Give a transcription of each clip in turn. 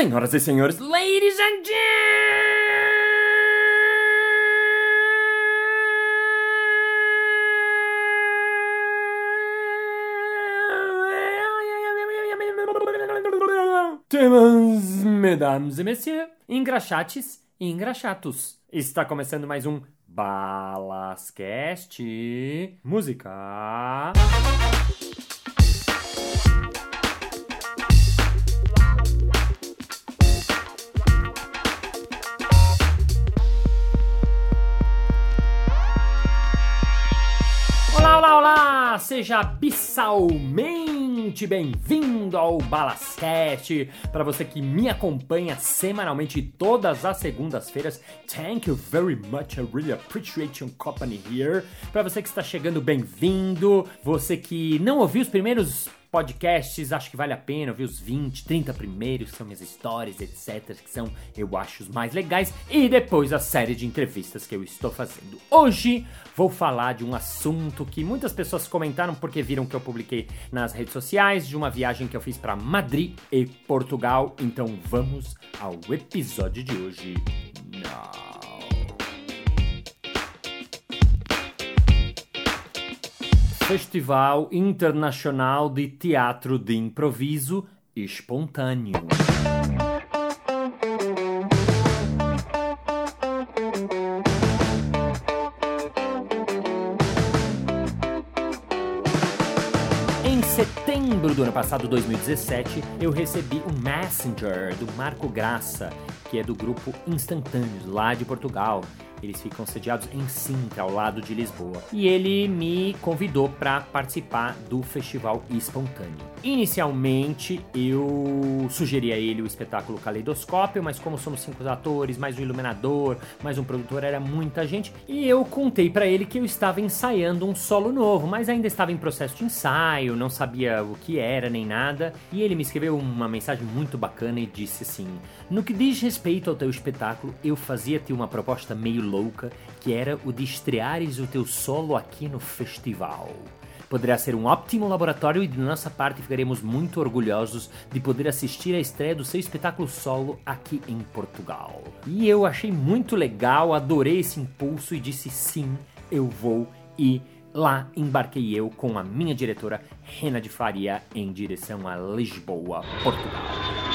Senhoras e senhores, ladies and gentlemen, mesdames e messieurs, engraxates e engraxatos. Está começando mais um Balascast Música. Seja abissalmente bem-vindo ao Balascast. Para você que me acompanha semanalmente todas as segundas-feiras, thank you very much. I really appreciate your company here. Para você que está chegando, bem-vindo. Você que não ouviu os primeiros podcasts, acho que vale a pena ouvir os 20, 30 primeiros, que são minhas histórias, etc, que são, eu acho, os mais legais, e depois a série de entrevistas que eu estou fazendo. Hoje vou falar de um assunto que muitas pessoas comentaram porque viram que eu publiquei nas redes sociais, de uma viagem que eu fiz para Madrid e Portugal, então vamos ao episódio de hoje. Festival Internacional de Teatro de Improviso Espontâneo. Em setembro do ano passado, 2017, eu recebi um Messenger do Marco Graça, que é do grupo Instantâneos, lá de Portugal. Eles ficam sediados em Sintra, ao lado de Lisboa. E ele me convidou para participar do Festival Espontâneo. Inicialmente, eu sugeri a ele o espetáculo Caleidoscópio, mas como somos cinco atores, mais um iluminador, mais um produtor, era muita gente. E eu contei para ele que eu estava ensaiando um solo novo, mas ainda estava em processo de ensaio, não sabia o que era nem nada. E ele me escreveu uma mensagem muito bacana e disse assim: No que diz respeito ao teu espetáculo, eu fazia-te uma proposta meio louca, que era o de estreares o teu solo aqui no festival. Poderá ser um ótimo laboratório e de nossa parte ficaremos muito orgulhosos de poder assistir à estreia do seu espetáculo solo aqui em Portugal. E eu achei muito legal, adorei esse impulso e disse sim, eu vou e lá embarquei eu com a minha diretora Rena de Faria em direção a Lisboa, Portugal.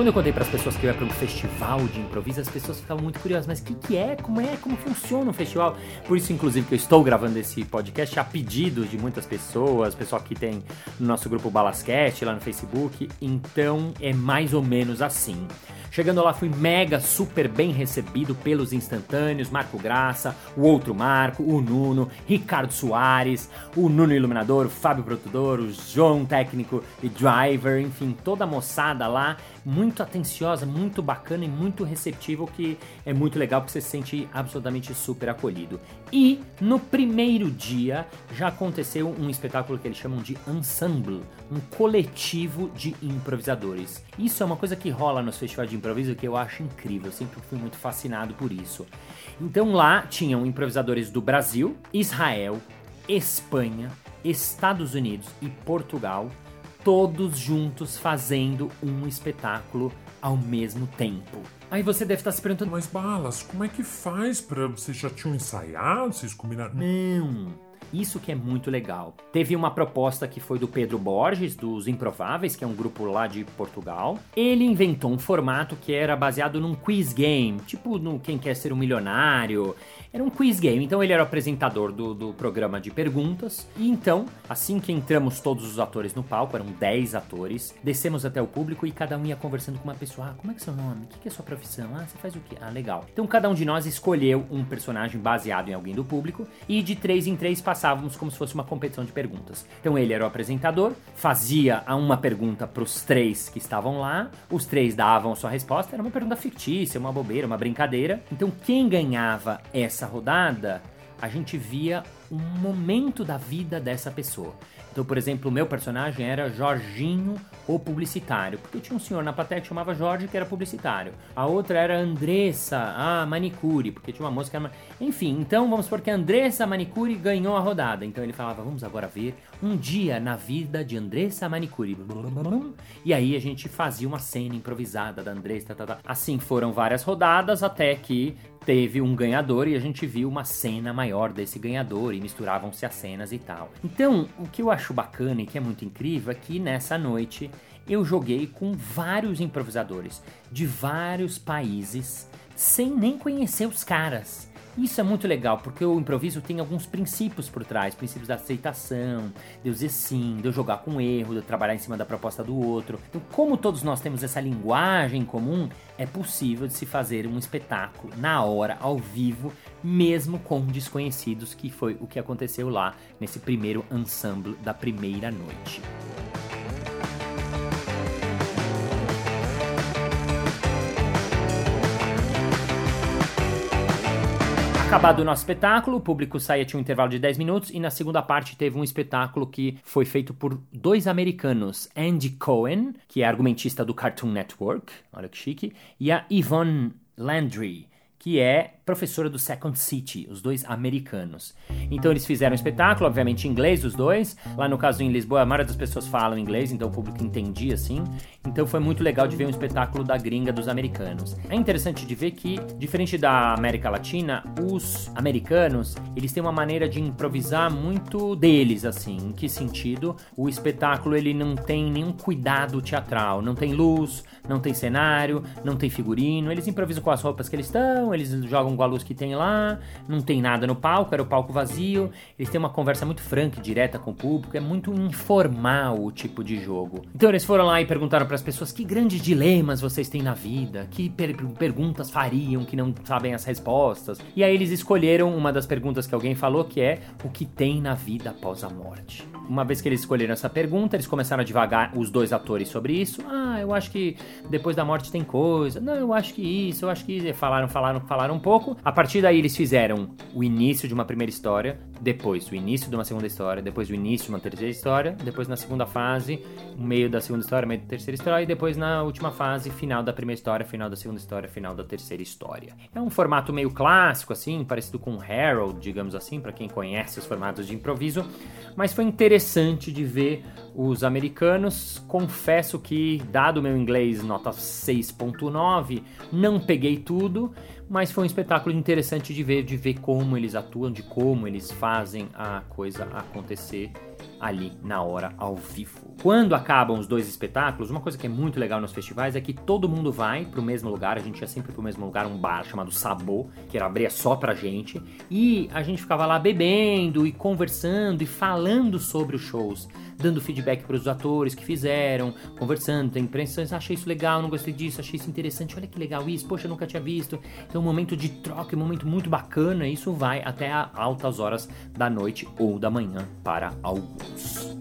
Quando eu contei para as pessoas que eu ia para um festival de improviso, as pessoas ficavam muito curiosas, mas o que, que é? Como é? Como funciona um festival? Por isso, inclusive, que eu estou gravando esse podcast a pedido de muitas pessoas, pessoal que tem no nosso grupo Balascast lá no Facebook. Então, é mais ou menos assim. Chegando lá, fui mega super bem recebido pelos instantâneos, Marco Graça, o outro Marco, o Nuno, Ricardo Soares, o Nuno Iluminador, o Fábio Produtor, o João Técnico e Driver, enfim, toda a moçada lá, muito atenciosa, muito bacana e muito receptivo, que é muito legal porque você se sente absolutamente super acolhido. E no primeiro dia já aconteceu um espetáculo que eles chamam de ensemble, um coletivo de improvisadores. Isso é uma coisa que rola nos festivais de improviso que eu acho incrível, eu sempre fui muito fascinado por isso. Então lá tinham improvisadores do Brasil, Israel, Espanha, Estados Unidos e Portugal, todos juntos fazendo um espetáculo ao mesmo tempo. Aí você deve estar se perguntando, Mas Balas, como é que faz pra. Vocês já tinham ensaiado? Vocês combinaram? não. Isso que é muito legal. Teve uma proposta que foi do Pedro Borges, dos Improváveis, que é um grupo lá de Portugal. Ele inventou um formato que era baseado num quiz game, tipo no Quem Quer Ser um Milionário. Era um quiz game, então ele era o apresentador do, do programa de perguntas. E então, assim que entramos todos os atores no palco, eram 10 atores, descemos até o público e cada um ia conversando com uma pessoa. Ah, como é que é seu nome? O que é sua profissão? Ah, você faz o quê? Ah, legal. Então cada um de nós escolheu um personagem baseado em alguém do público e de três em três passávamos como se fosse uma competição de perguntas. Então ele era o apresentador, fazia uma pergunta para os três que estavam lá, os três davam a sua resposta, era uma pergunta fictícia, uma bobeira, uma brincadeira. Então quem ganhava essa rodada, a gente via um momento da vida dessa pessoa. Então, por exemplo, o meu personagem era Jorginho, o publicitário, porque tinha um senhor na plateia que chamava Jorge, que era publicitário. A outra era Andressa, a manicure, porque tinha uma moça que era... Enfim, então vamos supor que Andressa Manicure ganhou a rodada. Então ele falava, vamos agora ver um dia na vida de Andressa Manicure. E aí a gente fazia uma cena improvisada da Andressa. Tá, tá, tá. Assim foram várias rodadas até que teve um ganhador e a gente viu uma cena maior desse ganhador e misturavam-se as cenas e tal. Então, o que eu acho bacana e que é muito incrível é que nessa noite eu joguei com vários improvisadores de vários países sem nem conhecer os caras. Isso é muito legal, porque o improviso tem alguns princípios por trás, princípios da aceitação, de eu dizer sim, de eu jogar com erro, de eu trabalhar em cima da proposta do outro. Então, como todos nós temos essa linguagem comum, é possível de se fazer um espetáculo na hora, ao vivo, mesmo com desconhecidos, que foi o que aconteceu lá nesse primeiro ensemble da primeira noite. Acabado o nosso espetáculo, o público saía, tinha um intervalo de 10 minutos, e na segunda parte teve um espetáculo que foi feito por dois americanos, Andy Cohen, que é argumentista do Cartoon Network, olha que chique, e a Yvonne Landry, que é professora do Second City, os dois americanos. Então eles fizeram um espetáculo, obviamente em inglês, os dois. Lá no caso em Lisboa, a maioria das pessoas falam inglês, então o público entendia assim. Então foi muito legal de ver um espetáculo da gringa dos americanos. É interessante de ver que, diferente da América Latina, os americanos, eles têm uma maneira de improvisar muito deles, assim. Em que sentido? O espetáculo ele não tem nenhum cuidado teatral, não tem luz, não tem cenário, não tem figurino, eles improvisam com as roupas que eles estão, eles jogam com a luz que tem lá, não tem nada no palco, era o palco vazio. Eles têm uma conversa muito franca e direta com o público, é muito informal o tipo de jogo. Então eles foram lá e perguntaram para as pessoas que grandes dilemas vocês têm na vida, que per perguntas fariam que não sabem as respostas. E aí eles escolheram uma das perguntas que alguém falou, que é o que tem na vida após a morte. Uma vez que eles escolheram essa pergunta, eles começaram a divagar os dois atores sobre isso. Ah, eu acho que depois da morte tem coisa. Não, eu acho que isso, eu acho que falaram, falaram, um pouco. A partir daí eles fizeram o início de uma primeira história, depois o início de uma segunda história, depois o início de uma terceira história, depois na segunda fase, o meio da segunda história, meio da terceira história e depois na última fase, final da primeira história, final da segunda história, final da terceira história. É um formato meio clássico assim, parecido com Harold, digamos assim, para quem conhece os formatos de improviso, mas foi interessante de ver os americanos. Confesso que, dado meu inglês nota 6.9, não peguei tudo, mas foi um espetáculo interessante de ver, de ver como eles atuam, de como eles fazem a coisa acontecer ali na hora ao vivo. Quando acabam os dois espetáculos, uma coisa que é muito legal nos festivais é que todo mundo vai pro mesmo lugar, a gente ia sempre pro mesmo lugar, um bar chamado Sabô, que era abrir só pra gente, e a gente ficava lá bebendo e conversando e falando sobre os shows dando feedback para os atores que fizeram, conversando, tem impressões, achei isso legal, não gostei disso, achei isso interessante, olha que legal isso, poxa, nunca tinha visto. Então, um momento de troca, um momento muito bacana, isso vai até altas horas da noite ou da manhã para alguns.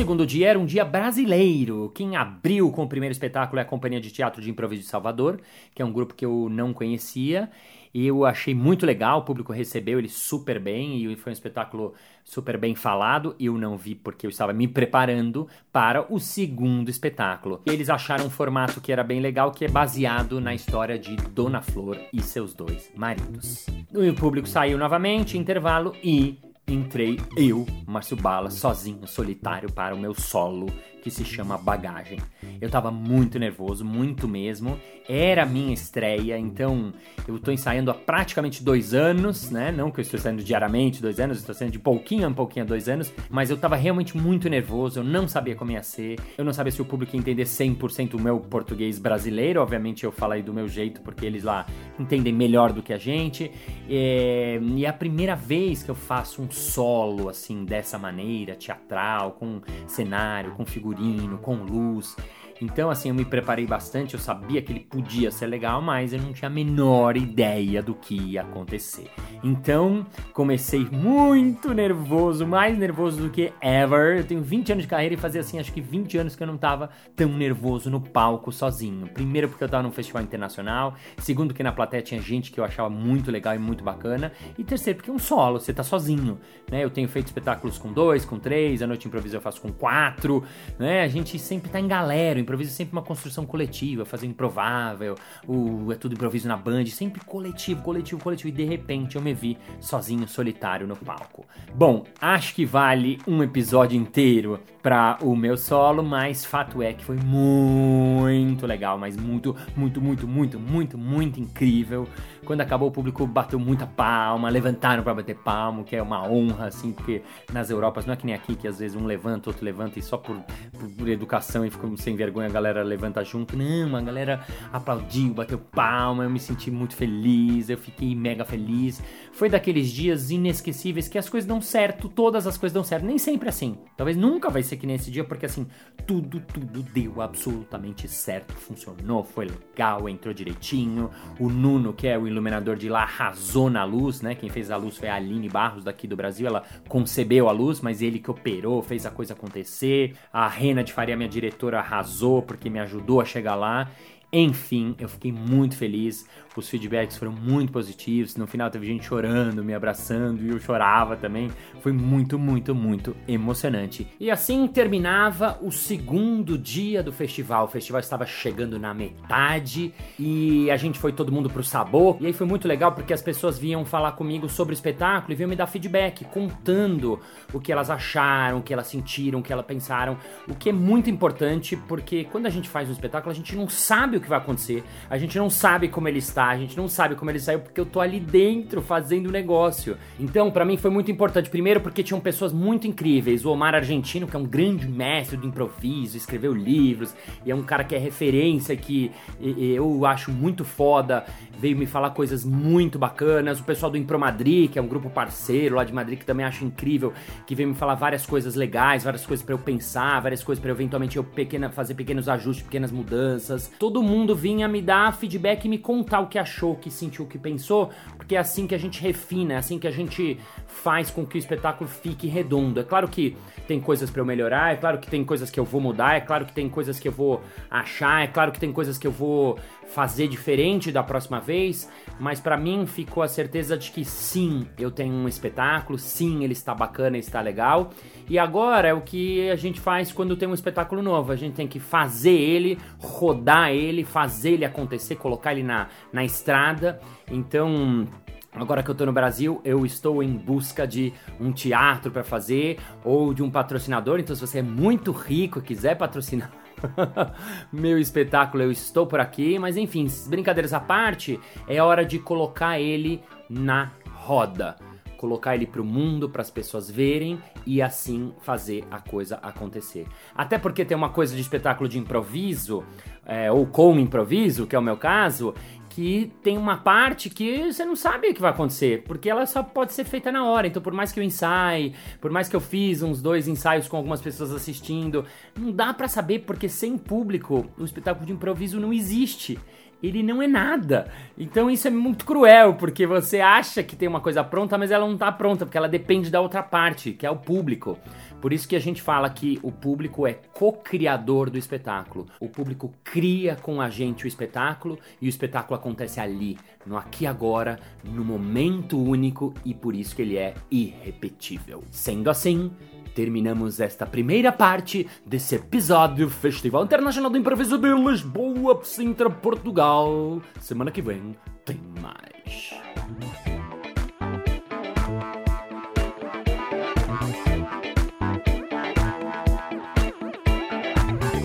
Segundo dia era um dia brasileiro. Quem abriu com o primeiro espetáculo é a Companhia de Teatro de Improviso de Salvador, que é um grupo que eu não conhecia. E eu achei muito legal, o público recebeu ele super bem e foi um espetáculo super bem falado. Eu não vi porque eu estava me preparando para o segundo espetáculo. Eles acharam um formato que era bem legal, que é baseado na história de Dona Flor e seus dois maridos. O público saiu novamente, intervalo e entrei eu, Márcio Bala, sozinho, solitário, para o meu solo que se chama Bagagem. Eu tava muito nervoso, muito mesmo. Era a minha estreia, então eu tô ensaiando há praticamente dois anos, né? Não que eu estou ensaiando diariamente dois anos, estou saindo de pouquinho a pouquinho dois anos, mas eu tava realmente muito nervoso, eu não sabia como ia ser, eu não sabia se o público ia entender 100% o meu português brasileiro, obviamente eu falei do meu jeito, porque eles lá entendem melhor do que a gente, é... e é a primeira vez que eu faço um solo, assim, dessa maneira, teatral, com cenário, com figurino, com luz. Então, assim, eu me preparei bastante, eu sabia que ele podia ser legal, mas eu não tinha a menor ideia do que ia acontecer. Então, comecei muito nervoso, mais nervoso do que ever. Eu tenho 20 anos de carreira e fazia assim, acho que 20 anos que eu não tava tão nervoso no palco sozinho. Primeiro porque eu tava num festival internacional, segundo que na plateia tinha gente que eu achava muito legal e muito bacana, e terceiro porque é um solo, você tá sozinho, né? Eu tenho feito espetáculos com dois, com três, a noite improvisa eu faço com quatro, né? A gente sempre tá em galera, improviso é sempre uma construção coletiva, fazer improvável, o é tudo improviso na band, sempre coletivo, coletivo, coletivo, e de repente eu me vi sozinho, solitário no palco. Bom, acho que vale um episódio inteiro para o meu solo, mas fato é que foi muito legal, mas muito, muito, muito, muito, muito, muito incrível. Quando acabou, o público bateu muita palma, levantaram para bater palma, que é uma honra, assim, porque nas Europas não é que nem aqui, que às vezes um levanta, outro levanta e só por, por, por educação e ficou sem vergonha a galera levanta junto. Não, a galera aplaudiu, bateu palma, eu me senti muito feliz, eu fiquei mega feliz. Foi daqueles dias inesquecíveis que as coisas dão certo, todas as coisas dão certo, nem sempre assim. Talvez nunca vai ser que nesse dia, porque assim, tudo, tudo deu absolutamente certo, funcionou, foi legal, entrou direitinho. O Nuno, que é o iluminador de lá, arrasou na luz, né? Quem fez a luz foi a Aline Barros daqui do Brasil, ela concebeu a luz, mas ele que operou, fez a coisa acontecer. A Rena de Faria, minha diretora, arrasou porque me ajudou a chegar lá. Enfim, eu fiquei muito feliz. Os feedbacks foram muito positivos. No final teve gente chorando, me abraçando e eu chorava também. Foi muito, muito, muito emocionante. E assim terminava o segundo dia do festival. O festival estava chegando na metade e a gente foi todo mundo pro sabor. E aí foi muito legal porque as pessoas vinham falar comigo sobre o espetáculo e vinham me dar feedback, contando o que elas acharam, o que elas sentiram, o que elas pensaram. O que é muito importante porque quando a gente faz um espetáculo, a gente não sabe o que vai acontecer, a gente não sabe como ele está, a gente não sabe como ele saiu porque eu tô ali dentro fazendo o negócio. Então, para mim foi muito importante, primeiro porque tinham pessoas muito incríveis, o Omar Argentino, que é um grande mestre do improviso, escreveu livros e é um cara que é referência que eu acho muito foda, veio me falar coisas muito bacanas, o pessoal do Impro Madrid, que é um grupo parceiro lá de Madrid que também acho incrível, que veio me falar várias coisas legais, várias coisas para eu pensar, várias coisas para eventualmente eu pequena, fazer pequenos ajustes, pequenas mudanças. Todo mundo vinha me dar feedback e me contar o que achou, o que sentiu, o que pensou, porque é assim que a gente refina, é assim que a gente faz com que o espetáculo fique redondo. É claro que tem coisas para eu melhorar, é claro que tem coisas que eu vou mudar, é claro que tem coisas que eu vou achar, é claro que tem coisas que eu vou fazer diferente da próxima vez, mas para mim ficou a certeza de que sim, eu tenho um espetáculo, sim, ele está bacana, está legal. E agora é o que a gente faz quando tem um espetáculo novo, a gente tem que fazer ele, rodar ele, fazer ele acontecer, colocar ele na, na estrada. Então, Agora que eu tô no Brasil, eu estou em busca de um teatro para fazer ou de um patrocinador. Então, se você é muito rico e quiser patrocinar meu espetáculo, eu estou por aqui. Mas enfim, brincadeiras à parte, é hora de colocar ele na roda. Colocar ele pro mundo, para as pessoas verem e assim fazer a coisa acontecer. Até porque tem uma coisa de espetáculo de improviso, é, ou com improviso, que é o meu caso, que tem uma parte que você não sabe o que vai acontecer, porque ela só pode ser feita na hora. Então, por mais que eu ensaie, por mais que eu fiz uns dois ensaios com algumas pessoas assistindo, não dá para saber porque sem público o espetáculo de improviso não existe ele não é nada. Então isso é muito cruel, porque você acha que tem uma coisa pronta, mas ela não está pronta, porque ela depende da outra parte, que é o público. Por isso que a gente fala que o público é co-criador do espetáculo. O público cria com a gente o espetáculo e o espetáculo acontece ali, no aqui e agora, no momento único e por isso que ele é irrepetível. Sendo assim, terminamos esta primeira parte desse episódio do Festival Internacional do Improviso de Lisboa, Sintra, Portugal. Semana que vem tem mais.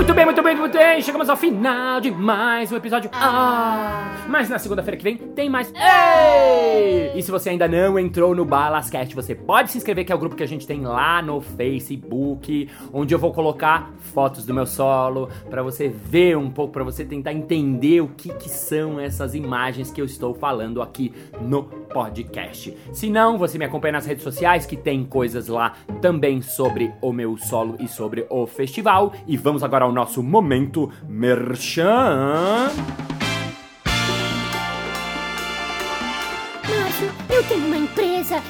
Muito bem, muito bem, muito bem. Chegamos ao final de mais um episódio. Ah! Mas na segunda-feira que vem tem mais. Ei! E se você ainda não entrou no Balascast, você pode se inscrever, que é o grupo que a gente tem lá no Facebook, onde eu vou colocar fotos do meu solo para você ver um pouco, para você tentar entender o que, que são essas imagens que eu estou falando aqui no podcast. Se não, você me acompanha nas redes sociais, que tem coisas lá também sobre o meu solo e sobre o festival. E vamos agora ao nosso momento merchan.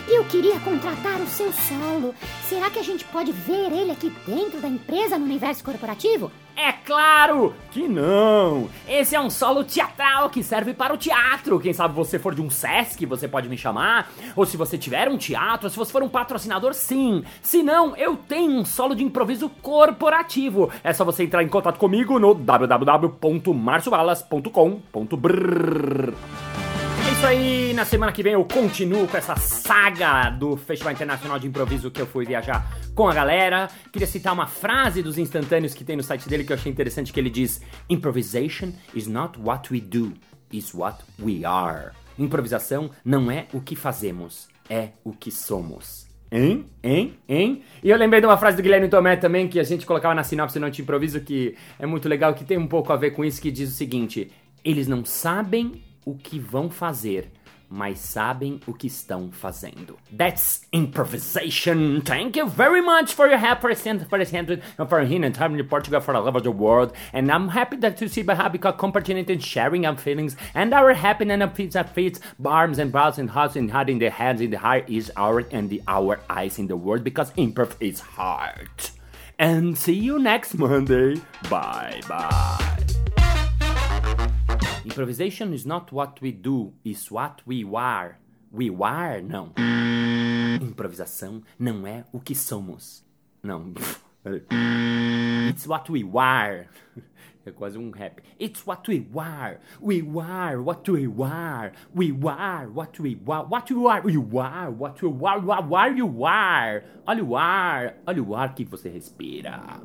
Eu queria contratar o seu solo. Será que a gente pode ver ele aqui dentro da empresa no universo corporativo? É claro que não! Esse é um solo teatral que serve para o teatro. Quem sabe você for de um SESC, você pode me chamar. Ou se você tiver um teatro, se você for um patrocinador, sim. Se não, eu tenho um solo de improviso corporativo. É só você entrar em contato comigo no www.marciobalas.com.br. Isso aí, na semana que vem eu continuo com essa saga do Festival Internacional de Improviso que eu fui viajar com a galera. Queria citar uma frase dos instantâneos que tem no site dele que eu achei interessante, que ele diz: Improvisation is not what we do, is what we are. Improvisação não é o que fazemos, é o que somos. Hein? Hein? Hein? E eu lembrei de uma frase do Guilherme Tomé também, que a gente colocava na sinopse do Noite Improviso, que é muito legal, que tem um pouco a ver com isso, que diz o seguinte: Eles não sabem o que vão fazer, mas sabem o que estão fazendo. That's improvisation. Thank you very much for your help for the for here in time in Portugal for the love of the world. And I'm happy that to see Baha because compartilhing and sharing our feelings and our happiness and feet and feet, arms and brows and hearts and heart in the hands in the heart is our and the our eyes in the world because improv is heart. And see you next Monday. Bye bye. Improvisation is not what we do, is what we are. We are, não. Improvisação não é o que somos. Não. It's what we are. É quase um rap. It's what we are. We are what we are. We are what we are. What you are. You are what you are. What you are. Olha o ar. Olha o ar que você respira.